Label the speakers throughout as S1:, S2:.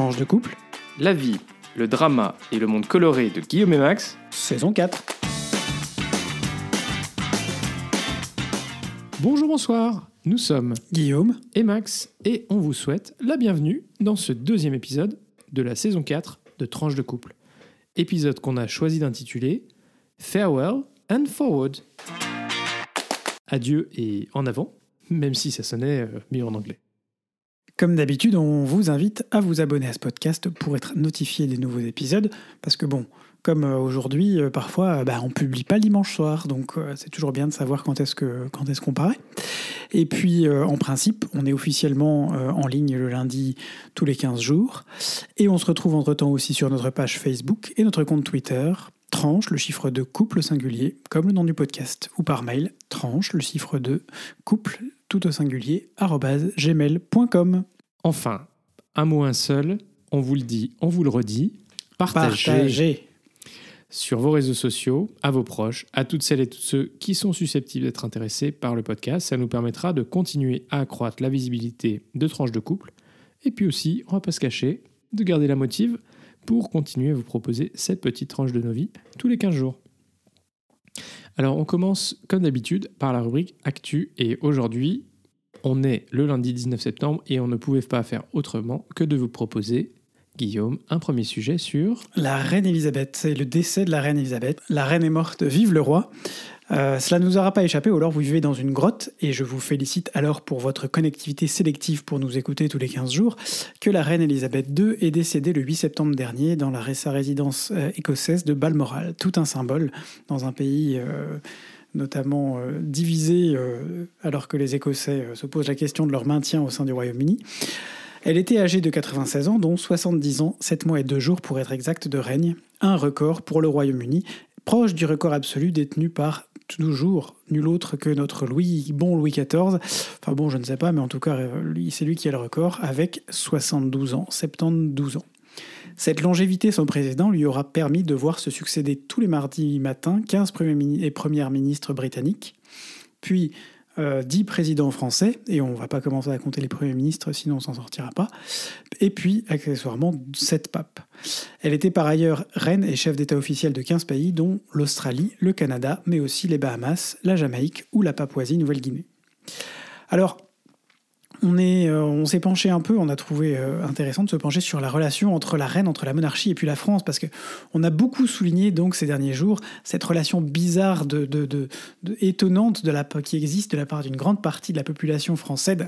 S1: Tranche de couple,
S2: La vie, le drama et le monde coloré de Guillaume et Max.
S1: saison 4.
S2: Bonjour, bonsoir. Nous sommes
S1: Guillaume,
S2: et Max et on vous souhaite la bienvenue dans ce deuxième épisode de la saison 4 de Tranche de couple. Épisode qu'on a choisi d'intituler Farewell and Forward. Adieu et en avant, même si ça sonnait euh, mieux en anglais.
S1: Comme d'habitude, on vous invite à vous abonner à ce podcast pour être notifié des nouveaux épisodes. Parce que bon, comme euh, aujourd'hui, euh, parfois, euh, bah, on publie pas le dimanche soir, donc c'est toujours bien de savoir quand est-ce que quand est-ce qu'on paraît. Et puis, en principe, on est officiellement en ligne le lundi tous les 15 jours. Et on se retrouve entre-temps aussi sur notre page Facebook et notre compte Twitter, tranche le chiffre de couple singulier, comme le nom du podcast, ou par mail, tranche le chiffre de couple tout au singulier, gmail.com.
S2: Enfin, un mot, un seul, on vous le dit, on vous le redit, partagez,
S1: Partagez.
S2: sur vos réseaux sociaux, à vos proches, à toutes celles et tous ceux qui sont susceptibles d'être intéressés par le podcast. Ça nous permettra de continuer à accroître la visibilité de tranches de couple. Et puis aussi, on va pas se cacher, de garder la motive pour continuer à vous proposer cette petite tranche de nos vies tous les 15 jours. Alors on commence comme d'habitude par la rubrique Actu et aujourd'hui on est le lundi 19 septembre et on ne pouvait pas faire autrement que de vous proposer, Guillaume, un premier sujet sur
S1: La reine Elisabeth, c'est le décès de la reine Elisabeth. La reine est morte, vive le roi. Euh, cela ne nous aura pas échappé, ou alors vous vivez dans une grotte, et je vous félicite alors pour votre connectivité sélective pour nous écouter tous les 15 jours, que la reine Elisabeth II est décédée le 8 septembre dernier dans la, sa résidence euh, écossaise de Balmoral. Tout un symbole dans un pays euh, notamment divisé, alors que les Écossais se posent la question de leur maintien au sein du Royaume-Uni. Elle était âgée de 96 ans, dont 70 ans, 7 mois et 2 jours pour être exact de règne, un record pour le Royaume-Uni, proche du record absolu détenu par toujours nul autre que notre Louis, bon Louis XIV. Enfin bon, je ne sais pas, mais en tout cas, c'est lui qui a le record, avec 72 ans, 72 ans. Cette longévité sans précédent lui aura permis de voir se succéder tous les mardis matins 15 premiers et premières ministres britanniques, puis euh, 10 présidents français, et on ne va pas commencer à compter les premiers ministres, sinon on s'en sortira pas, et puis accessoirement 7 papes. Elle était par ailleurs reine et chef d'État officiel de 15 pays, dont l'Australie, le Canada, mais aussi les Bahamas, la Jamaïque ou la Papouasie-Nouvelle-Guinée. Alors, euh, on s'est penché un peu, on a trouvé euh, intéressant de se pencher sur la relation entre la reine, entre la monarchie et puis la France, parce que on a beaucoup souligné donc ces derniers jours cette relation bizarre, de, étonnante de la, qui existe de la part d'une grande partie de la population française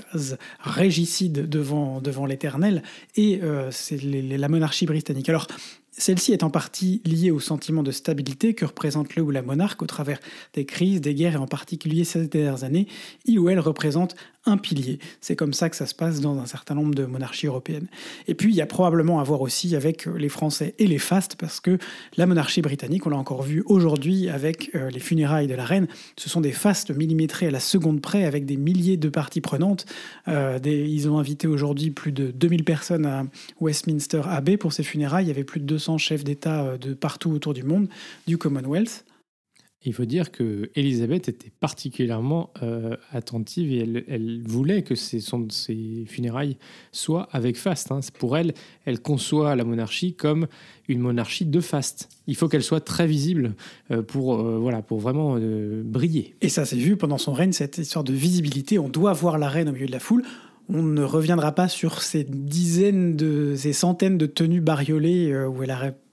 S1: régicide devant, devant l'Éternel et euh, c'est la monarchie britannique. Alors celle-ci est en partie liée au sentiment de stabilité que représente le ou la monarque au travers des crises, des guerres et en particulier ces dernières années, il ou elle représente un pilier. C'est comme ça que ça se passe dans un certain nombre de monarchies européennes. Et puis il y a probablement à voir aussi avec les Français et les fastes parce que la monarchie britannique, on l'a encore vu aujourd'hui avec euh, les funérailles de la reine, ce sont des fastes millimétrés à la seconde près avec des milliers de parties prenantes. Euh, des- ils ont invité aujourd'hui plus de 2000 personnes à Westminster Abbey pour ces funérailles. Il y avait plus de 200 chefs d'État euh, de partout autour du monde, du Commonwealth.
S2: Il faut dire que Elisabeth était particulièrement euh, attentive et elle, voulait que ses, funérailles soient avec faste. hein. Pour elle, elle conçoit la monarchie comme une monarchie de faste. Il faut qu'elle soit très visible euh, pour, euh, voilà, pour vraiment briller.
S1: Et ça s'est vu pendant son règne, cette histoire de visibilité. On doit voir la reine au milieu de la foule. On ne reviendra pas sur ces dizaines de, ces centaines de tenues bariolées où elle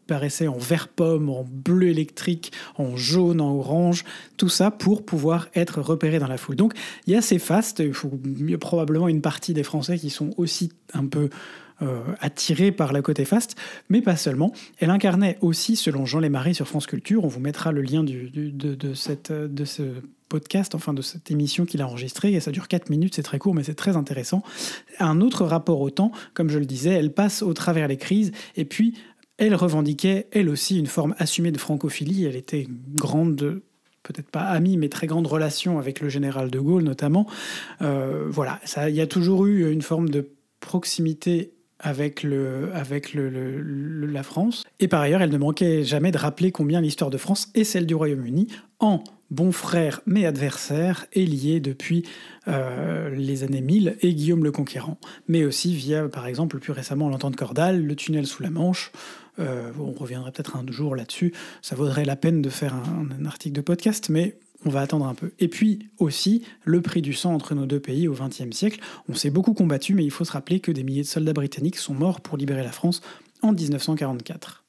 S1: apparaissait en vert pomme, en bleu électrique, en jaune, en orange, tout ça pour pouvoir être repérée dans la foule. Donc il y a ces fastes, il faut a probablement une partie des Français qui sont aussi un peu euh, attirés par la côté faste, mais pas seulement. Elle incarnait aussi, selon Jean Lémarie sur France Culture, on vous mettra le lien de cette, de ce podcast, enfin de cette émission qu'il a enregistrée, et ça dure 4 minutes, c'est très court, mais c'est très intéressant. Un autre rapport au temps, comme je le disais, elle passe au travers les crises, et puis elle revendiquait, elle aussi, une forme assumée de francophilie. Elle était grande peut-être pas amie, mais très grande relation avec le général de Gaulle notamment. Euh, voilà, il y a toujours eu une forme de proximité avec, le, la France. Et par ailleurs, elle ne manquait jamais de rappeler combien l'histoire de France et celle du Royaume-Uni, en bon frère mais adversaire, est liée depuis euh, les années 1000 et Guillaume le Conquérant, mais aussi via, par exemple, plus récemment l'entente cordale, le tunnel sous la Manche. Euh, on reviendrait peut-être un jour là-dessus. Ça vaudrait la peine de faire un article de podcast, mais on va attendre un peu. Et puis aussi, le prix du sang entre nos deux pays au XXe siècle. On s'est beaucoup combattu, mais il faut se rappeler que des milliers de soldats britanniques sont morts pour libérer la France en 1944.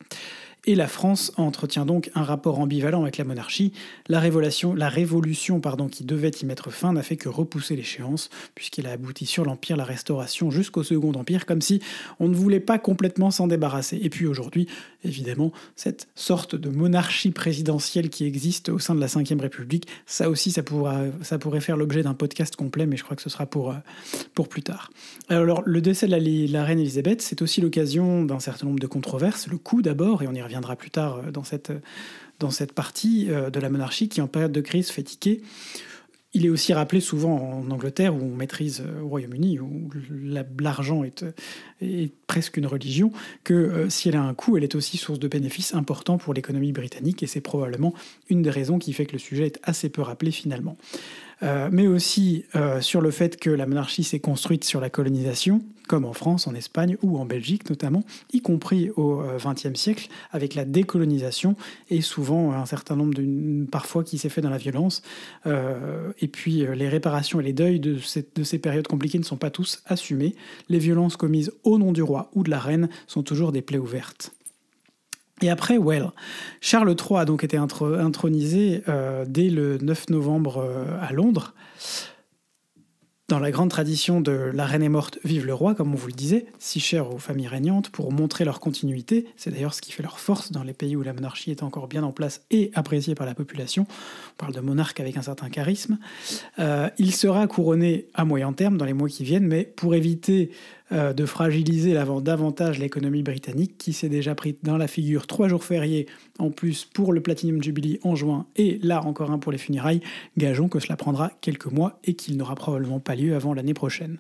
S1: Et la France entretient donc un rapport ambivalent avec la monarchie. La révolution, la révolution pardon, qui devait y mettre fin n'a fait que repousser l'échéance, puisqu'elle a abouti sur l'Empire, la Restauration, jusqu'au Second Empire, comme si on ne voulait pas complètement s'en débarrasser. Et puis aujourd'hui, évidemment, cette sorte de monarchie présidentielle qui existe au sein de la Ve République, ça aussi, ça, pourra, ça pourrait faire l'objet d'un podcast complet, mais je crois que ce sera pour, euh, pour plus tard. Alors, le décès de la, reine Elisabeth, c'est aussi l'occasion d'un certain nombre de controverses. Le coup d'abord, et on y reviendra plus tard euh, dans cette, dans cette partie euh, de la monarchie qui, en période de crise, fait tiquer. Il est aussi rappelé souvent en Angleterre, où on maîtrise euh, au Royaume-Uni, où la- l'argent est, euh, est presque une religion, que euh, si elle a un coût, elle est aussi source de bénéfices importants pour l'économie britannique, et c'est probablement une des raisons qui fait que le sujet est assez peu rappelé finalement. Euh, mais aussi euh, sur le fait que la monarchie s'est construite sur la colonisation, comme en France, en Espagne ou en Belgique notamment, y compris au XXe siècle, avec la décolonisation et souvent un certain nombre de parfois qui s'est fait dans la violence. Euh, et puis euh, les réparations et les deuils de, de ces périodes compliquées ne sont pas tous assumés. Les violences commises au nom du roi ou de la reine sont toujours des plaies ouvertes. Et après, well, Charles III a donc été intro- intronisé euh, dès le 9 novembre euh, à Londres. Dans la grande tradition de la reine est morte, vive le roi, comme on vous le disait, si cher aux familles régnantes, pour montrer leur continuité, c'est d'ailleurs ce qui fait leur force dans les pays où la monarchie est encore bien en place et appréciée par la population. On parle de monarque avec un certain charisme. Euh, il sera couronné à moyen terme dans les mois qui viennent, mais pour éviter euh, de fragiliser davantage l'économie britannique, qui s'est déjà pris dans la figure trois jours fériés en plus pour le Platinum Jubilee en juin et là encore un pour les funérailles, gageons que cela prendra quelques mois et qu'il n'aura probablement pas lieu avant l'année prochaine.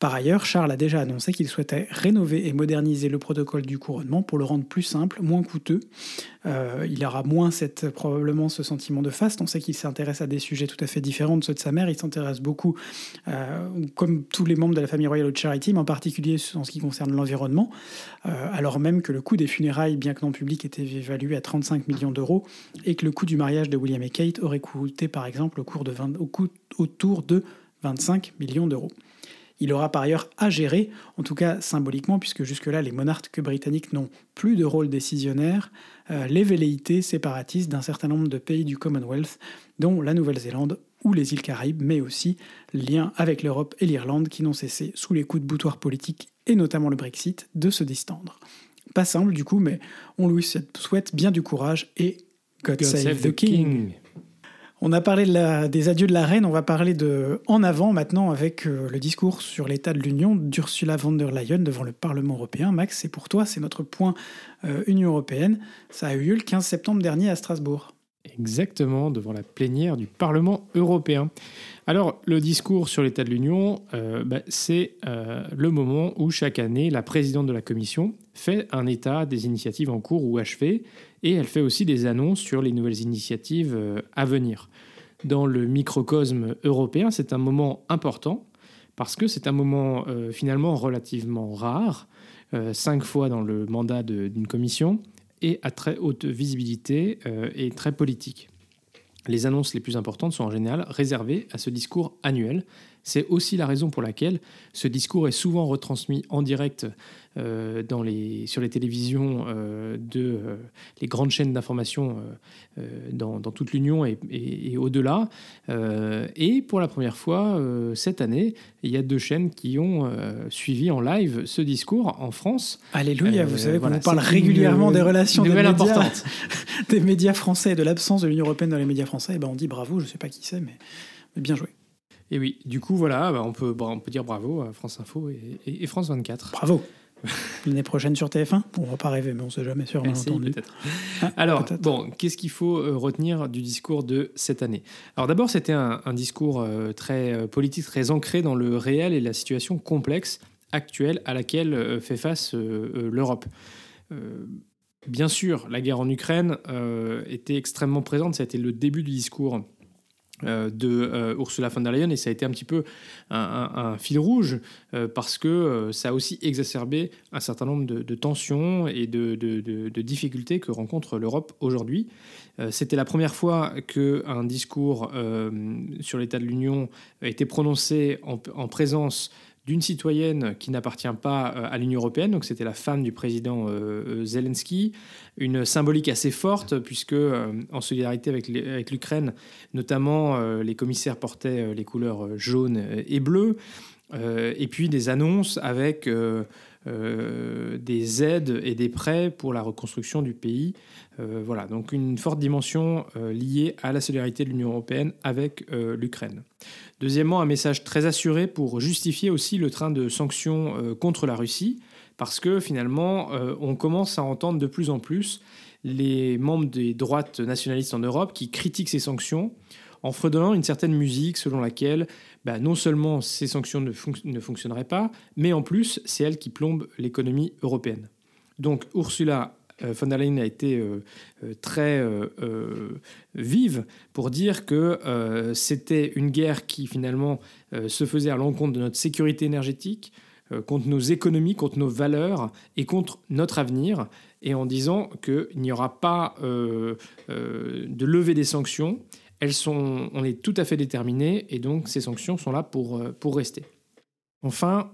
S1: Par ailleurs, Charles a déjà annoncé qu'il souhaitait rénover et moderniser le protocole du couronnement pour le rendre plus simple, moins coûteux. Euh, il aura moins probablement ce sentiment de faste. On sait qu'il s'intéresse à des sujets tout à fait différents de ceux de sa mère. Il s'intéresse beaucoup, euh, comme tous les membres de la famille royale de Charity, mais en particulier en ce qui concerne l'environnement, euh, alors même que le coût des funérailles, bien que non public, était évalué à 35 millions d'euros et que le coût du mariage de William et Kate aurait coûté, par exemple, au cours de 20 au coût- autour de 25 millions d'euros. Il aura par ailleurs à gérer, en tout cas symboliquement, puisque jusque-là les monarques britanniques n'ont plus de rôle décisionnaire, euh, les velléités séparatistes d'un certain nombre de pays du Commonwealth, dont la Nouvelle-Zélande ou les îles Caraïbes, mais aussi liens avec l'Europe et l'Irlande qui n'ont cessé, sous les coups de boutoir politiques et notamment le Brexit, de se distendre. Pas simple du coup, mais on lui souhaite bien du courage et God,
S2: God
S1: save, the king. On a parlé des adieux de la reine, on va parler de en avant maintenant avec euh, le discours sur l'état de l'Union d'Ursula von der Leyen devant le Parlement européen. Max, c'est pour toi, c'est notre point euh, Union européenne. Ça a eu lieu le 15 septembre dernier à Strasbourg.
S2: Exactement, devant la plénière du Parlement européen. Alors, le discours sur l'état de l'Union, euh, bah, c'est le moment où chaque année, la présidente de la Commission fait un état des initiatives en cours ou achevées, et elle fait aussi des annonces sur les nouvelles initiatives euh, à venir. Dans le microcosme européen, c'est un moment important, parce que c'est un moment euh, finalement relativement rare, euh, cinq fois dans le mandat d'une commission, et à très haute visibilité et très politique. Les annonces les plus importantes sont en général réservées à ce discours annuel. C'est aussi la raison pour laquelle ce discours est souvent retransmis en direct euh, dans les, sur les télévisions euh, de euh, les grandes chaînes d'information euh, dans, dans toute l'Union et, et- et au-delà. Et pour la première fois cette année, il y a deux chaînes qui ont suivi en live ce discours en France.
S1: Alléluia, vous savez qu'on
S2: voilà,
S1: parle régulièrement
S2: une-
S1: des relations des médias,
S2: importante.
S1: des médias français et de l'absence de l'Union européenne dans les médias français. Et ben on dit bravo, je sais pas qui c'est, mais, mais bien joué.
S2: Et oui, du coup, voilà, bah, on, peut, bah, on peut dire bravo à France Info et, et- et France 24.
S1: Bravo. L'année prochaine sur TF1 On va pas rêver, mais on sait jamais sur
S2: peut-être.
S1: Ah,
S2: Alors, bon, qu'est-ce qu'il faut euh, retenir du discours de cette année? Alors d'abord, c'était un, un discours euh, très euh, politique, très ancré dans le réel et la situation complexe actuelle à laquelle fait face l'Europe. bien sûr, la guerre en Ukraine était extrêmement présente, ça a été le début du discours de euh, Ursula von der Leyen et ça a été un petit peu un, fil rouge euh, parce que ça a aussi exacerbé un certain nombre de, tensions et de, difficultés que rencontre l'Europe aujourd'hui. C'était la première fois qu'un discours sur l'état de l'Union été prononcé en présence d'une citoyenne qui n'appartient pas euh, à l'Union européenne, donc c'était la femme du président euh, euh, Zelensky, une symbolique assez forte puisque en solidarité avec l'Ukraine, notamment les commissaires portaient les couleurs jaune et bleu, et puis des annonces avec euh, des aides et des prêts pour la reconstruction du pays. Euh, voilà, donc une forte dimension euh, liée à la solidarité de l'Union européenne avec l'Ukraine. Deuxièmement, un message très assuré pour justifier aussi le train de sanctions contre la Russie, parce que finalement, on commence à entendre de plus en plus les membres des droites nationalistes en Europe qui critiquent ces sanctions en fredonnant une certaine musique selon laquelle bah, non seulement ces sanctions ne, ne, fonctionneraient pas, mais en plus, c'est elle qui plombe l'économie européenne. Donc Ursula euh, von der Leyen a été euh, euh, très vive pour dire que c'était une guerre qui finalement se faisait à l'encontre de notre sécurité énergétique, contre nos économies, contre nos valeurs et contre notre avenir, et en disant qu'il n'y aura pas de levée des sanctions elles sont, on est tout à fait déterminé et donc ces sanctions sont là pour, euh, pour rester. Enfin,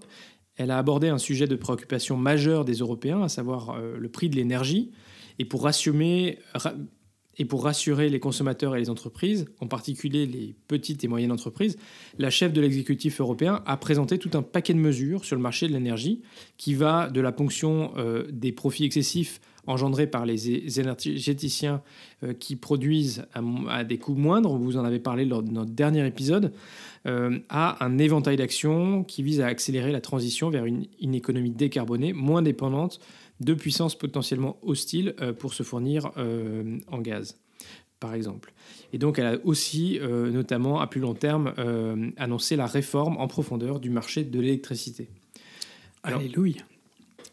S2: elle a abordé un sujet de préoccupation majeure des Européens, à savoir euh, le prix de l'énergie. Et pour et pour rassurer les consommateurs et les entreprises, en particulier les petites et moyennes entreprises, la chef de l'exécutif européen a présenté tout un paquet de mesures sur le marché de l'énergie qui va de la ponction euh, des profits excessifs engendrés par les énergéticiens euh, qui produisent à, des coûts moindres, vous en avez parlé lors de notre dernier épisode, euh, à un éventail d'actions qui vise à accélérer la transition vers une, économie décarbonée, moins dépendante de puissances potentiellement hostiles euh, pour se fournir en gaz par exemple. Et donc, elle a aussi, notamment à plus long terme, annoncé la réforme en profondeur du marché de l'électricité.
S1: Alléluia.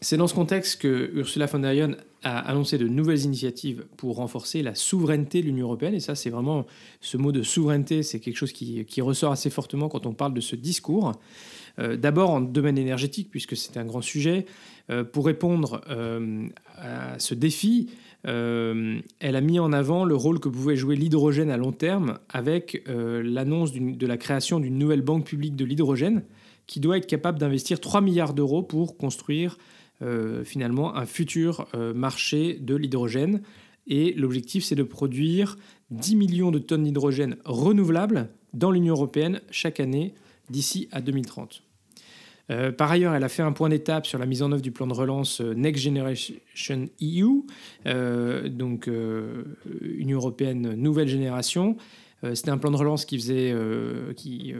S2: C'est dans ce contexte que Ursula von der Leyen a annoncé de nouvelles initiatives pour renforcer la souveraineté de l'Union européenne. Et ça, c'est vraiment ce mot de souveraineté, c'est quelque chose qui, ressort assez fortement quand on parle de ce discours. Euh, d'abord en domaine énergétique, puisque c'est un grand sujet. Euh, pour répondre euh, à ce défi, elle a mis en avant le rôle que pouvait jouer l'hydrogène à long terme avec l'annonce de la création d'une nouvelle banque publique de l'hydrogène qui doit être capable d'investir 3 milliards d'euros pour construire finalement un futur euh, marché de l'hydrogène. Et l'objectif, c'est de produire 10 millions de tonnes d'hydrogène renouvelables dans l'Union européenne chaque année d'ici à 2030. Euh, par ailleurs, elle a fait un point d'étape sur la mise en œuvre du plan de relance Next Generation EU, donc Union européenne nouvelle génération. C'était un plan de relance qui faisait, qui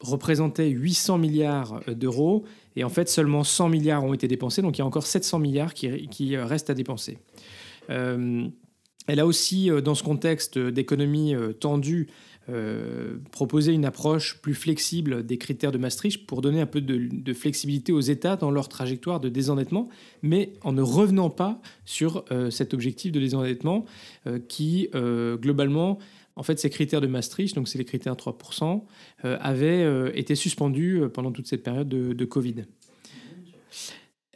S2: représentait 800 milliards d'euros et en fait seulement 100 milliards ont été dépensés, donc il y a encore 700 milliards qui, restent à dépenser. Euh, elle a aussi, euh, dans ce contexte d'économie euh, tendue, proposé une approche plus flexible des critères de Maastricht pour donner un peu de, de, flexibilité aux États dans leur trajectoire de désendettement, mais en ne revenant pas sur cet objectif de désendettement qui, globalement, en fait, ces critères de Maastricht, donc c'est les critères 3%, euh, avaient euh, été suspendus euh, pendant toute cette période de, Covid.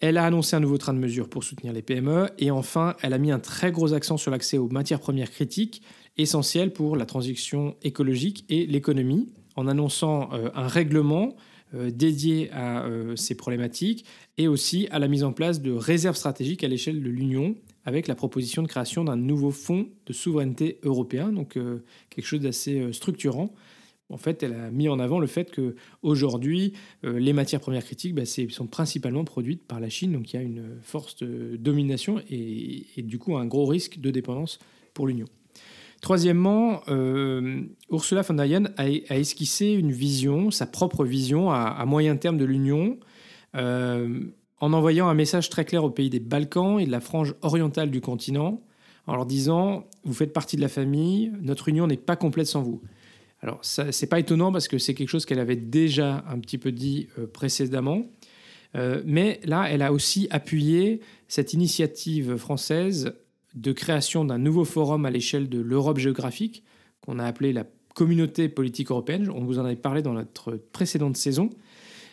S2: Elle a annoncé un nouveau train de mesures pour soutenir les PME. Et enfin, elle a mis un très gros accent sur l'accès aux matières premières critiques, essentielles pour la transition écologique et l'économie, en annonçant un règlement dédié à ces problématiques et aussi à la mise en place de réserves stratégiques à l'échelle de l'Union avec la proposition de création d'un nouveau fonds de souveraineté européen, donc euh, quelque chose d'assez euh, structurant. En fait, elle a mis en avant le fait que aujourd'hui, euh, les matières premières critiques bah, sont principalement produites par la Chine, donc il y a une force de domination et, du coup un gros risque de dépendance pour l'Union. Troisièmement, Ursula von der Leyen a, esquissé une vision, sa propre vision à, à moyen terme de l'Union en envoyant un message très clair aux pays des Balkans et de la frange orientale du continent, en leur disant Vous faites partie de la famille, notre union n'est pas complète sans vous. Alors, c'est pas étonnant parce que c'est quelque chose qu'elle avait déjà un petit peu dit euh, précédemment. Euh, mais là, elle a aussi appuyé cette initiative française de création d'un nouveau forum à l'échelle de l'Europe géographique, qu'on a appelé la communauté politique européenne. On vous en avait parlé dans notre précédente saison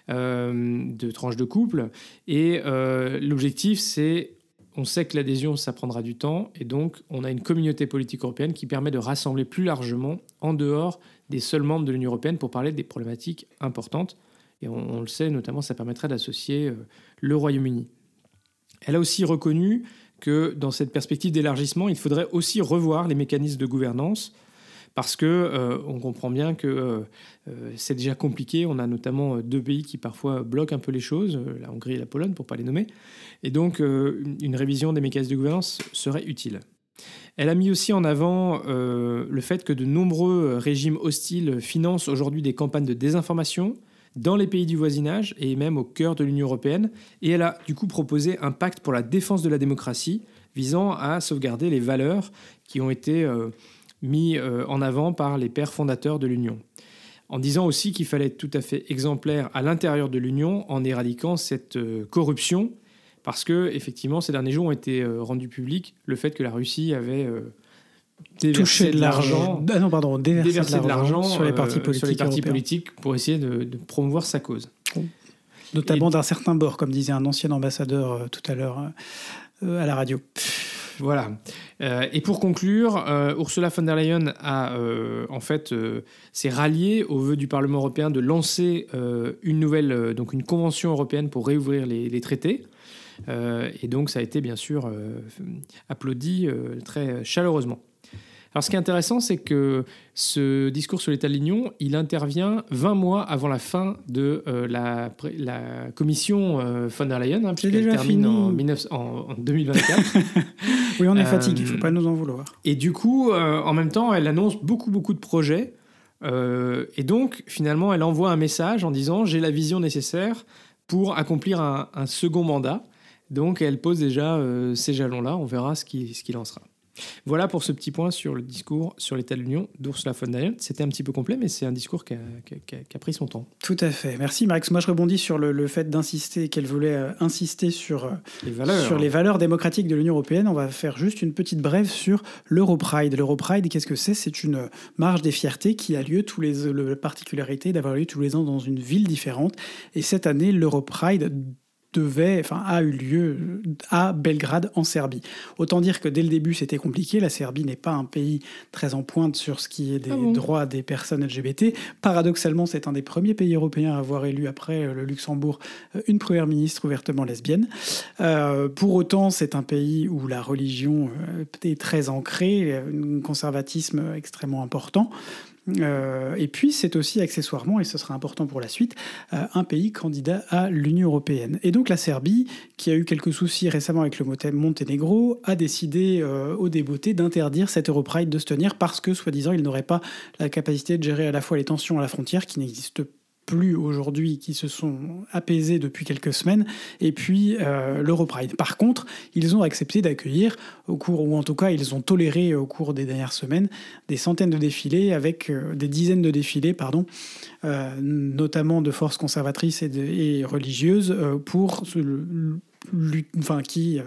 S2: de tranches de couple. Et l'objectif, c'est on sait que l'adhésion, ça prendra du temps, et donc on a une communauté politique européenne qui permet de rassembler plus largement, en dehors des seuls membres de l'Union européenne, pour parler des problématiques importantes. Et on, le sait, notamment, ça permettrait d'associer euh, le Royaume-Uni. Elle a aussi reconnu que dans cette perspective d'élargissement, il faudrait aussi revoir les mécanismes de gouvernance parce que euh, on comprend bien que euh, c'est déjà compliqué. On a notamment deux pays qui parfois bloquent un peu les choses, la Hongrie et la Pologne pour pas les nommer. Et donc, euh, une révision des mécanismes de gouvernance serait utile. Elle a mis aussi en avant euh, le fait que de nombreux régimes hostiles financent aujourd'hui des campagnes de désinformation dans les pays du voisinage et même au cœur de l'Union européenne. Et elle a du coup proposé un pacte pour la défense de la démocratie visant à sauvegarder les valeurs qui ont été euh, mis en avant par les pères fondateurs de l'Union. En disant aussi qu'il fallait être tout à fait exemplaire à l'intérieur de l'Union en éradiquant cette corruption parce que effectivement ces derniers jours ont été euh, rendus publics le fait que la Russie avait euh,
S1: touché de l'argent, ah non pardon, déversé, de l'argent
S2: sur les partis politiques, euh, sur les partis politiques pour essayer de, promouvoir sa cause.
S1: Notamment d'un certain bord, comme disait un ancien ambassadeur tout à l'heure à la radio.
S2: Voilà. et pour conclure, Ursula von der Leyen a en fait s'est ralliée au vœu du Parlement européen de lancer une nouvelle donc une convention européenne pour réouvrir les, traités. Euh, et donc ça a été bien sûr euh, applaudi euh, très chaleureusement. Alors ce qui est intéressant, c'est que ce discours sur l'état de l'Union, il intervient 20 mois avant la fin de la, la, commission von der Leyen, hein, puisqu'elle termine en, en, 2024.
S1: oui, on est fatigué, il ne faut pas nous en vouloir.
S2: Et du coup, en même temps, elle annonce beaucoup, beaucoup de projets. et donc, finalement, elle envoie un message en disant, j'ai la vision nécessaire pour accomplir un, un second mandat. Donc elle pose déjà euh, ces jalons-là, on verra ce qu'il ce en sera. Voilà pour ce petit point sur le discours sur l'état de l'Union d'Ursula von der Leyen. C'était un petit peu complet, mais c'est un discours qui a, pris son temps.
S1: Tout à fait. Merci Max. Moi, je rebondis sur le, fait d'insister, qu'elle voulait euh, insister sur, euh, les valeurs. sur les valeurs démocratiques de l'Union européenne. On va faire juste une petite brève sur l'Europride. L'Europride, qu'est-ce que c'est? C'est une marche des fiertés qui a lieu tous les... La particularité d'avoir lieu tous les ans dans une ville différente. Et cette année, l'Europride devait, enfin, a eu lieu à Belgrade en Serbie. Autant dire que dès le début c'était compliqué. La Serbie n'est pas un pays très en pointe sur ce qui est des ah droits des personnes LGBT. Paradoxalement, c'est un des premiers pays européens à avoir élu après euh, le Luxembourg euh, une première ministre ouvertement lesbienne. Euh, pour autant, c'est un pays où la religion est très ancrée, un conservatisme extrêmement important. Euh, et puis, c'est aussi accessoirement, et ce sera important pour la suite, euh, un pays candidat à l'Union européenne. Et donc, la Serbie, qui a eu quelques soucis récemment avec le Monténégro, a décidé euh, au débeauté d'interdire cette Europride de se tenir parce que, soi-disant, il n'aurait pas la capacité de gérer à la fois les tensions à la frontière qui n'existent pas plus aujourd'hui, qui se sont apaisés depuis quelques semaines, et puis euh, l'Europride. Par contre, ils ont accepté d'accueillir, au cours, ou en tout cas, ils ont toléré au cours des dernières semaines, des centaines de défilés, avec euh, des dizaines de défilés, pardon, euh, notamment de forces conservatrices et, et religieuses, pour enfin, qui euh,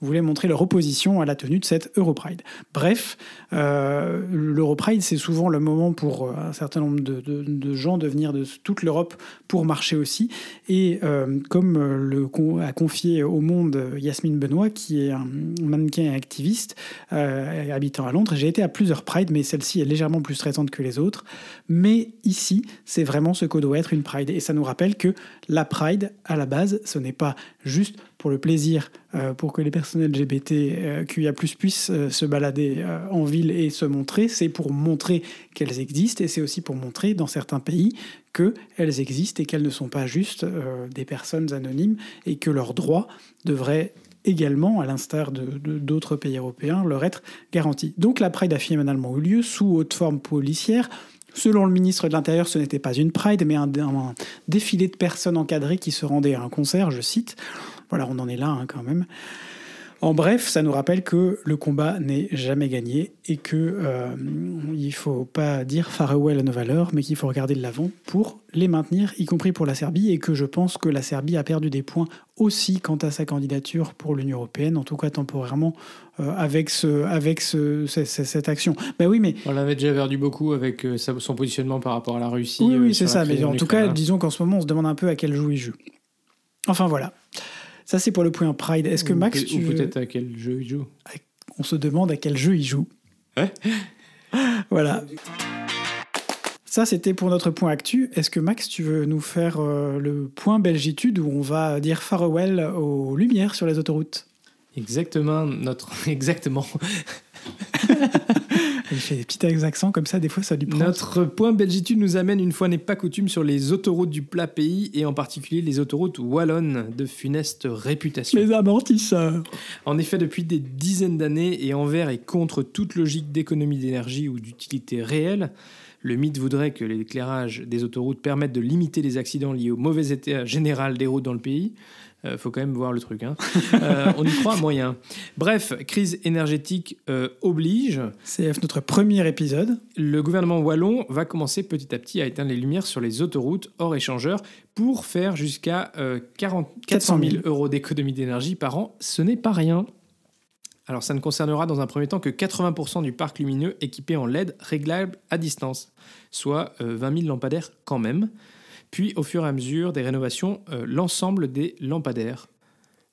S1: voulaient montrer leur opposition à la tenue de cette Europride. Bref, euh, l'Europride, c'est souvent le moment pour euh, un certain nombre de, gens de venir de toute l'Europe pour marcher aussi. Et comme le a confié au Monde Yasmine Benoît, qui est un mannequin et activiste habitant à Londres, j'ai été à plusieurs Prides, mais celle-ci est légèrement plus stressante que les autres. Mais ici, c'est vraiment ce que doit être une Pride. Et ça nous rappelle que la Pride, à la base, ce n'est pas juste pour le plaisir, euh, pour que les personnes LGBT euh, puissent euh, se balader en ville et se montrer, c'est pour montrer qu'elles existent et c'est aussi pour montrer dans certains pays qu'elles existent et qu'elles ne sont pas juste des personnes anonymes et que leurs droits devraient également, à l'instar d'autres pays européens, leur être garantis. Donc la Pride a finalement eu lieu sous haute forme policière, Selon le ministre de l'Intérieur, ce n'était pas une Pride, mais un, défilé de personnes encadrées qui se rendaient à un concert, je cite. Voilà, on en est là hein, quand même. En bref, ça nous rappelle que le combat n'est jamais gagné et que euh, il faut pas dire farewell à nos valeurs, mais qu'il faut regarder de l'avant pour les maintenir, y compris pour la Serbie, et que je pense que la Serbie a perdu des points aussi quant à sa candidature pour l'Union européenne, en tout cas temporairement, euh, avec, ce, avec ce, ce- ce- cette action. Ben oui, mais
S2: On l'avait déjà perdu beaucoup avec euh, son positionnement par rapport à la Russie.
S1: oui,
S2: euh,
S1: oui,
S2: sur
S1: c'est ça. Mais
S2: en
S1: tout cas, disons qu'en ce moment, on se demande un peu à quel jeu il joue. Enfin voilà. Ça, c'est pour le point Pride. Est-ce que Max, tu
S2: ou
S1: veux-
S2: peut-être à quel jeu il joue
S1: on se demande à quel jeu il joue.
S2: Ouais.
S1: voilà. Ça, c'était pour notre point actu. Est-ce que Max, tu veux nous faire euh, le point Belgitude où on va dire farewell aux lumières sur les autoroutes?
S2: Exactement, notre exactement.
S1: Il fait des petits accents comme ça, des fois ça lui prend.
S2: Notre point Belgitude nous amène une fois n'est pas coutume sur les autoroutes du plat pays et en particulier les autoroutes wallonnes de funeste réputation.
S1: Les amortisseurs.
S2: En effet, depuis des dizaines d'années et envers et contre toute logique d'économie d'énergie ou d'utilité réelle, le mythe voudrait que l'éclairage des autoroutes permette de limiter les accidents liés au mauvais état général des routes dans le pays. Euh, faut quand même voir le truc. hein. Euh, on y croit moyen. Bref, crise énergétique euh, oblige.
S1: CF, notre premier épisode.
S2: Le gouvernement wallon va commencer petit à petit à éteindre les lumières sur les autoroutes hors échangeur pour faire jusqu'à euh, 40 400 000 euros d'économie d'énergie par an. Ce n'est pas rien. Alors ça ne concernera dans un premier temps que 80% du parc lumineux équipé en LED réglable à distance, soit euh, 20 000 lampadaires quand même. Puis au fur et à mesure des rénovations, euh, l'ensemble des lampadaires.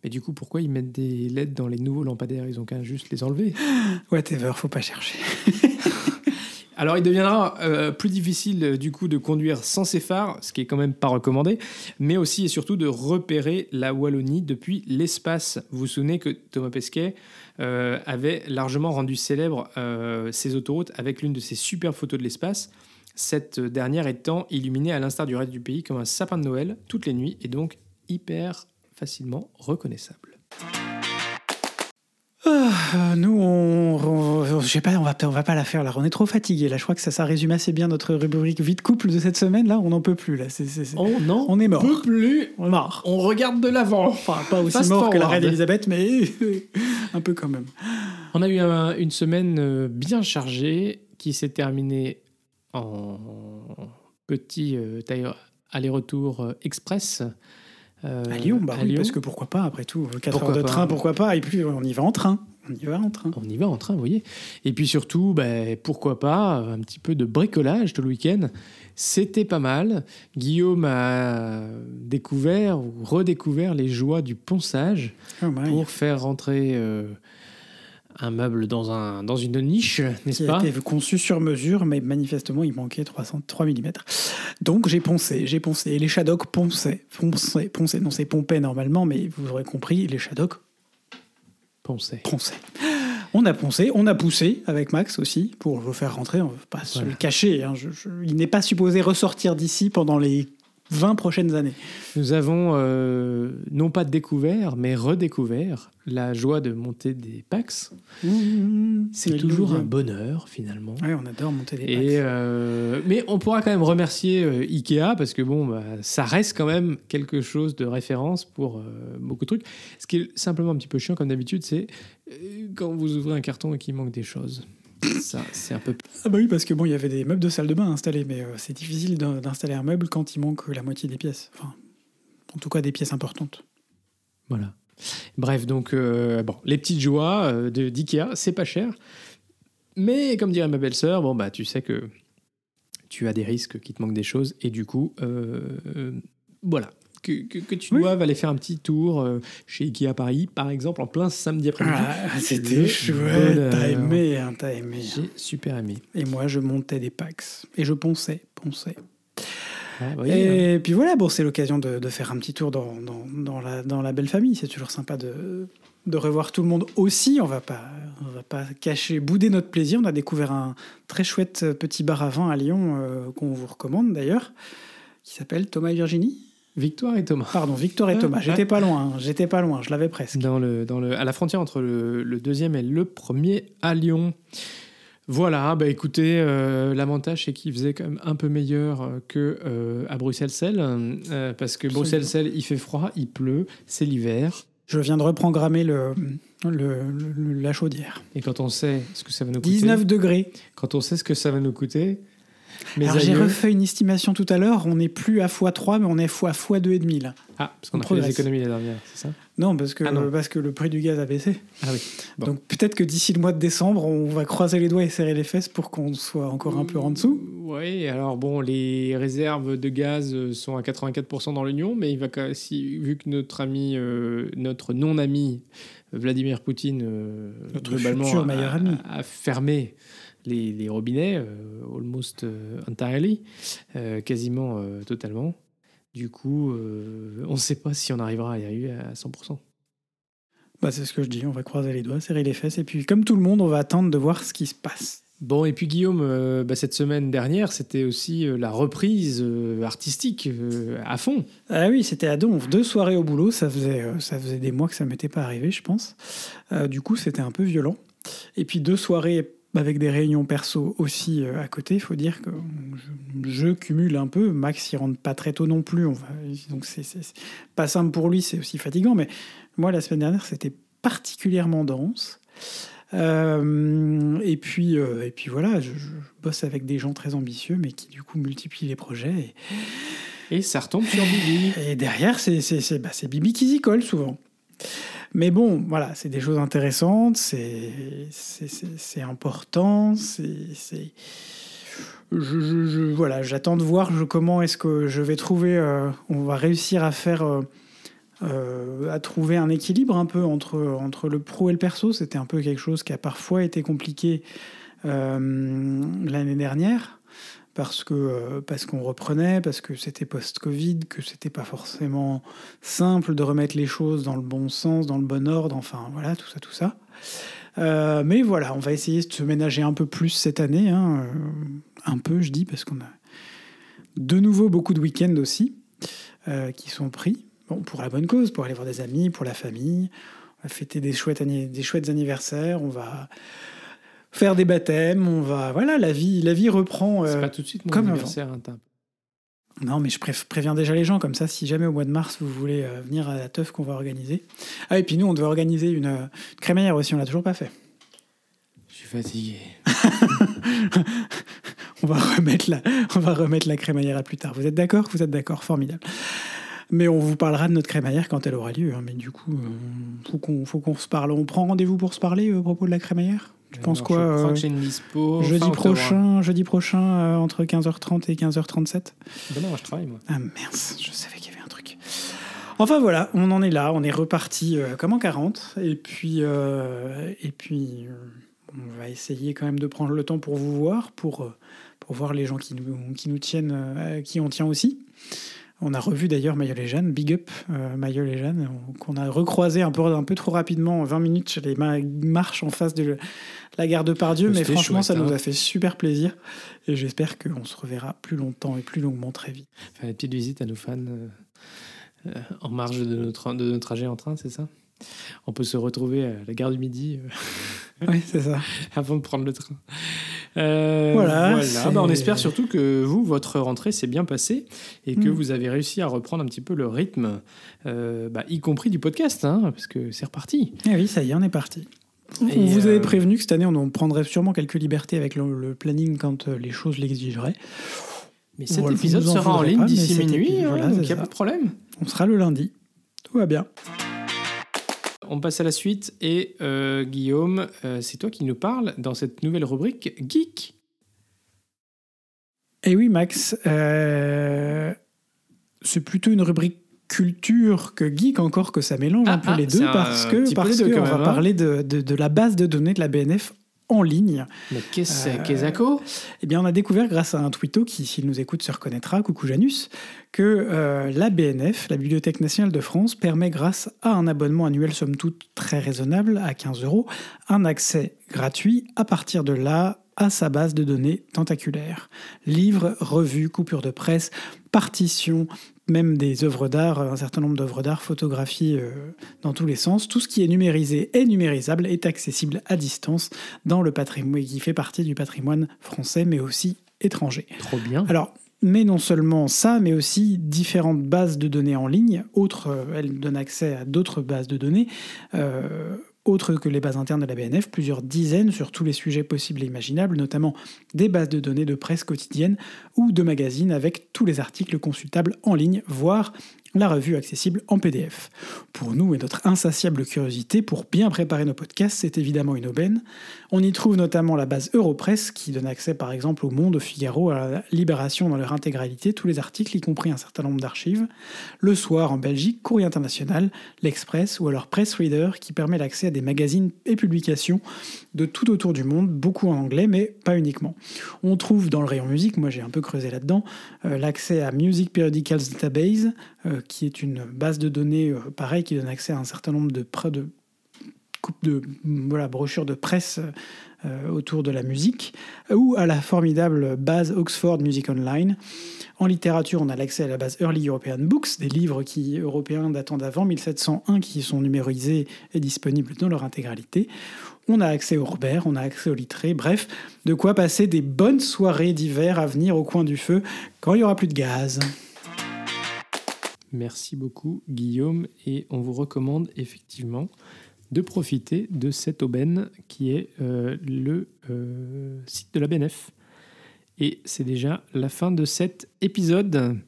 S2: Mais du coup, pourquoi ils mettent des LED dans les nouveaux lampadaires? Ils ont qu'à juste les enlever.
S1: Whatever, faut pas chercher.
S2: Alors, il deviendra euh, plus difficile euh, du coup de conduire sans ces phares, ce qui est quand même pas recommandé, mais aussi et surtout de repérer la Wallonie depuis l'espace. Vous vous souvenez que Thomas Pesquet euh, avait largement rendu célèbre ces autoroutes avec l'une de ses superbes photos de l'espace. Cette dernière étant illuminée à l'instar du reste du pays comme un sapin de Noël toutes les nuits et donc hyper facilement reconnaissable.
S1: Ah, nous, on, on- je sais pas, on va, on va pas la faire là. On est trop fatigué là. Je crois que ça, ça résume assez bien notre rubrique vie de couple de cette semaine là. On n'en peut plus là. C'est- c'est- c'est-
S2: On n'en
S1: On est mort.
S2: peut plus.
S1: On est mort.
S2: On regarde de l'avant.
S1: Enfin, pas aussi
S2: Fast
S1: mort que la reine Elisabeth, mais un peu quand même.
S2: On a eu un- une semaine euh, bien chargée qui s'est terminée en petit euh, aller-retour euh, express. euh,
S1: À Lyon, bah
S2: à
S1: oui,
S2: Lyon.
S1: parce que pourquoi pas après tout. 4
S2: Pourquoi
S1: heures de
S2: pas.
S1: train, pourquoi pas. Et puis on y va en train. On y va en train.
S2: On y va en train, vous voyez. Et puis surtout, ben, pourquoi pas, un petit peu de bricolage tout le week-end. C'était pas mal. Guillaume a découvert ou redécouvert les joies du ponçage
S1: Oh
S2: pour faire rentrer euh, un meuble dans, un, dans une niche, n'est-ce
S1: qui
S2: pas
S1: a été conçu sur mesure, mais manifestement il manquait 300, 3 mm. Donc j'ai poncé, j'ai poncé. Et les Shadocks ponçaient, ponçaient, ponçaient. Non, c'est pompait normalement, mais vous aurez compris, les Shadocks
S2: Ponçait.
S1: ponçaient. On a poncé, on a poussé avec Max aussi pour le faire rentrer. On ne veut pas se le cacher. hein. Je- je- il n'est pas supposé ressortir d'ici pendant les 20 prochaines années.
S2: Nous avons euh, non pas découvert, mais redécouvert la joie de monter des PAX. C'est toujours un bonheur finalement.
S1: Ouais, on adore monter des
S2: Et
S1: Pax.
S2: euh, mais on pourra quand même remercier euh, Ikea parce que bon, bah, ça reste quand même quelque chose de référence pour beaucoup de trucs. Ce qui est simplement un petit peu chiant comme d'habitude, c'est quand vous ouvrez un carton et qu'il manque des choses. Ça, c'est un peu.
S1: Ah bah oui, parce que bon, il y avait des meubles de salle de bain installés, mais euh, c'est difficile d'in- d'installer un meuble quand il manque la moitié des pièces. Enfin, en tout cas, des pièces importantes.
S2: Voilà. Bref, donc, euh, bon, les petites joies euh, de- d'IKEA, c'est pas cher. Mais comme dirait ma belle-sœur, bon, bah, tu sais que tu as des risques qu'il te manque des choses. Et du coup, euh, voilà. Que, que- que tu
S1: Oui.
S2: doives aller faire un petit tour euh, chez Ikea Paris, par exemple, en plein samedi après-midi.
S1: Ah, c'était chouette, t'as aimé, hein, t'as aimé. hein.
S2: J'ai super aimé.
S1: Et moi, je montais des packs. Et je ponçais, ponçais.
S2: Ah, vous voyez, hein.
S1: Et puis voilà, bon, c'est l'occasion de, de faire un petit tour dans, dans, dans la, dans la belle famille. C'est toujours sympa de, de revoir tout le monde aussi. On va pas, on va pas cacher, bouder notre plaisir. On a découvert un très chouette petit bar à vin à Lyon euh, qu'on vous recommande d'ailleurs, qui s'appelle Thomas et Virginie.
S2: Victoire et Thomas.
S1: Pardon, Victor et Thomas. J'étais pas loin, hein, j'étais pas loin, je l'avais presque.
S2: Dans le, dans le, à la frontière entre le, le deuxième et le premier à Lyon. Voilà, bah écoutez, euh, l'avantage c'est qu'il faisait quand même un peu meilleur euh, que euh, à Bruxelles-Selle, euh, parce que Bruxelles-Selle il fait froid, il pleut, c'est l'hiver.
S1: Je viens de reprogrammer le, le, le- la chaudière.
S2: Et quand on sait ce que ça va nous coûter,
S1: 19 degrés.
S2: quand on sait ce que ça va nous coûter, mes
S1: Alors j'ai refait une estimation tout à l'heure. On n'est plus à x3, mais on est fois x2,5 là.
S2: Ah, parce qu'on
S1: on
S2: a fait des
S1: progresse.
S2: économies la dernière, c'est ça
S1: Non, parce que,
S2: Ah non.
S1: parce que le prix du gaz a baissé.
S2: Ah oui. Bon.
S1: Donc peut-être que d'ici le mois de décembre, on va croiser les doigts et serrer les fesses pour qu'on soit encore un peu en dessous.
S2: Oui, alors bon, les réserves de gaz euh, sont à 84% dans l'Union, mais il va quand- si, vu que notre ami, euh, notre non-ami euh, Vladimir Poutine, euh,
S1: Notre
S2: globalement, a fermé les, les robinets, euh, almost euh, entirely, euh, quasiment totalement. Du coup, on ne sait pas si on arrivera à y arriver à 100%.
S1: Bah, c'est ce que je dis, on va croiser les doigts, serrer les fesses, et puis comme tout le monde, on va attendre de voir ce qui se passe.
S2: Bon, et puis Guillaume, euh, bah, cette semaine dernière, c'était aussi euh, la reprise euh, artistique à fond.
S1: Ah oui, c'était à Donf, deux soirées au boulot, ça faisait, ça faisait des mois que ça m'était pas arrivé, je pense. Du coup, c'était un peu violent. Et puis deux soirées avec des réunions perso aussi euh, à côté, il faut dire que je, je cumule un peu. Max, il rentre pas très tôt non plus, va, donc c'est pas simple pour lui, c'est aussi fatigant. Mais moi, la semaine dernière, c'était particulièrement dense. Euh, et puis, euh, et puis voilà, je, je bosse avec des gens très ambitieux, mais qui du coup multiplient les projets. Et,
S2: Et ça retombe sur Bibi.
S1: et derrière, c'est bah, c'est Bibi qui s'y colle souvent. Mais bon, voilà, c'est des choses intéressantes, c'est important, c'est... Je, je- voilà, j'attends de voir comment est-ce que je vais trouver, euh, on va réussir à faire, euh, euh, à trouver un équilibre un peu entre, entre le pro et le perso. C'était un peu quelque chose qui a parfois été compliqué l'année dernière parce que euh, parce qu'on reprenait, parce que c'était post-Covid, que c'était pas forcément simple de remettre les choses dans le bon sens, dans le bon ordre, enfin voilà, tout ça, tout ça. Euh, mais voilà, on va essayer de se ménager un peu plus cette année, hein, euh, un peu, je dis, parce qu'on a de nouveau beaucoup de week-ends aussi qui sont pris, bon, pour la bonne cause, pour aller voir des amis, pour la famille. On va fêter des chouettes, des chouettes anniversaires, on va faire des baptêmes, on va voilà, la vie, la vie reprend.
S2: C'est
S1: euh,
S2: pas tout de suite mon
S1: comme
S2: anniversaire. hein, t'as-
S1: non, mais je pré- préviens déjà les gens, comme ça, si jamais au mois de mars, vous voulez euh, venir à la teuf qu'on va organiser. Ah, et puis nous, on devait organiser une, euh, une crémaillère aussi, on l'a toujours pas fait.
S2: Je suis fatigué.
S1: On va remettre la, on va remettre la crémaillère à plus tard. Vous êtes d'accord? Vous êtes d'accord Formidable. Mais on vous parlera de notre crémaillère quand elle aura lieu. hein. Mais du coup, euh, faut qu'on faut qu'on se parle. On prend rendez-vous pour se parler à propos de la crémaillère? Tu penses
S2: Alors,
S1: quoi
S2: Je crois
S1: euh,
S2: que j'ai une dispo.
S1: Jeudi
S2: fin
S1: prochain, jeudi prochain entre 15h30 et 15h37
S2: Ben non, je travaille moi.
S1: Ah mince, je savais qu'il y avait un truc. Enfin voilà, on en est là, on est reparti euh, comme en 40. Et puis, euh, et puis euh, on va essayer quand même de prendre le temps pour vous voir, pour, pour voir les gens qui nous, qui nous tiennent, qui on tient aussi. On a revu d'ailleurs Mayol et Jeanne, big up euh, Mayol et Jeanne, on- qu'on a recroisé un peu, un peu trop rapidement, 20 minutes sur les ma- marches en face de la gare de Pardieu, mais franchement ça nous
S2: hein.
S1: a fait super plaisir et j'espère qu'on se reverra plus longtemps et plus longuement très vite.
S2: Faire une petite visite à nos fans euh, euh, en marge de notre, de notre trajet en train, c'est ça? On peut se retrouver à la gare du Midi euh,
S1: Oui, c'est ça.
S2: avant de prendre le train. Euh,
S1: Voilà, c'est-
S2: Bah, on espère surtout que vous, votre rentrée s'est bien passée et que
S1: Mm.
S2: vous avez réussi à reprendre un petit peu le rythme, euh, bah, y compris du podcast, hein, parce que c'est reparti.
S1: Ah oui, ça y est, on est parti.
S2: Et,
S1: on vous
S2: euh,
S1: avait prévenu que cette année, on en prendrait sûrement quelques libertés avec le, le planning quand euh, les choses l'exigeraient.
S2: Mais cet
S1: Voilà,
S2: épisode
S1: en
S2: sera en ligne d'ici minuit, hein,
S1: voilà,
S2: donc il n'y a pas de problème.
S1: On sera le lundi. Tout va bien.
S2: On passe à la suite et euh, Guillaume, euh, c'est toi qui nous parles dans cette nouvelle rubrique Geek.
S1: Et oui, Max, euh, c'est plutôt une rubrique culture que geek encore que ça mélange
S2: Ah,
S1: un peu
S2: ah,
S1: les deux parce que parce que on va
S2: hein.
S1: parler de, de- de la base de données de la BNF en ligne.
S2: Mais qu'est-ce
S1: Euh, Eh bien, on a découvert grâce à un twitto qui, s'il nous écoute, se reconnaîtra, coucou Janus, que euh, la BNF, la Bibliothèque nationale de France, permet, grâce à un abonnement annuel somme toute très raisonnable, à 15 euros, un accès gratuit à partir de là à sa base de données tentaculaire. Livres, revues, coupures de presse, partitions, même des œuvres d'art, un certain nombre d'œuvres d'art, photographies euh, dans tous les sens. Tout ce qui est numérisé et numérisable est accessible à distance dans le patrimoine, qui fait partie du patrimoine français, mais aussi étranger.
S2: Trop bien.
S1: Alors, Mais non seulement ça, mais aussi différentes bases de données en ligne. Autres, euh, elle donne accès à d'autres bases de données. euh, autres que les bases internes de la BNF, plusieurs dizaines sur tous les sujets possibles et imaginables, notamment des bases de données de presse quotidienne ou de magazines avec tous les articles consultables en ligne, voire la revue accessible en PDF. Pour nous et notre insatiable curiosité pour bien préparer nos podcasts, c'est évidemment une aubaine. On y trouve notamment la base Europress qui donne accès par exemple au Monde, au Figaro, à la Libération dans leur intégralité, tous les articles, y compris un certain nombre d'archives. Le soir en Belgique, Courrier International, l'Express ou alors Press Reader qui permet l'accès à des magazines et publications de tout autour du monde, beaucoup en anglais mais pas uniquement. On trouve dans le rayon musique, moi j'ai un peu creusé là-dedans, euh, l'accès à Music Periodicals Database, qui est une base de données euh, pareil qui donne accès à un certain nombre de, de, de voilà, brochures de presse euh, autour de la musique, ou à la formidable base Oxford Music Online. En littérature, on a l'accès à la base Early European Books, des livres qui, européens datant d'avant 1701 qui sont numérisés et disponibles dans leur intégralité. On a accès au Robert, on a accès au Littré, bref, de quoi passer des bonnes soirées d'hiver à venir au coin du feu quand il n'y aura plus de gaz.
S2: Merci beaucoup Guillaume et on vous recommande effectivement de profiter de cette aubaine qui est euh, le euh, site de la BNF. Et c'est déjà la fin de cet épisode.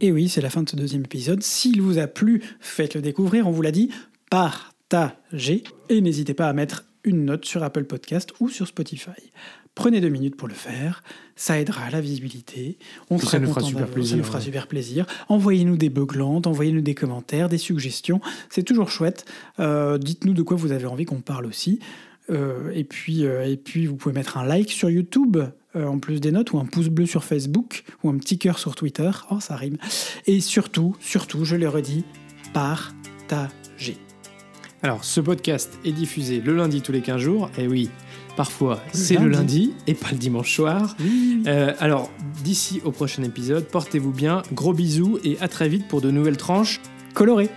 S1: Et oui, c'est la fin de ce deuxième épisode. S'il vous a plu, faites-le découvrir, on vous l'a dit, partagez et n'hésitez pas à mettre une note sur Apple Podcast ou sur Spotify. Prenez deux minutes pour le faire, ça aidera à la visibilité. On sera
S2: ça nous fera
S1: content
S2: super plaisir,
S1: Ça nous fera
S2: ouais.
S1: super plaisir. Envoyez-nous des beuglantes, envoyez-nous des commentaires, des suggestions. C'est toujours chouette. Euh, Dites-nous de quoi vous avez envie qu'on parle aussi. Euh, et, puis, euh, et puis, vous pouvez mettre un like sur YouTube euh, en plus des notes, ou un pouce bleu sur Facebook, ou un petit cœur sur Twitter. Oh, ça rime. Et surtout, surtout, je le redis, partagez.
S2: Alors, ce podcast est diffusé le lundi tous les 15 jours. Et oui, parfois c'est le lundi. et pas le dimanche soir.
S1: Oui,
S2: Euh, alors, d'ici au prochain épisode, portez-vous bien, gros bisous et à très vite pour de nouvelles tranches.
S1: coloré.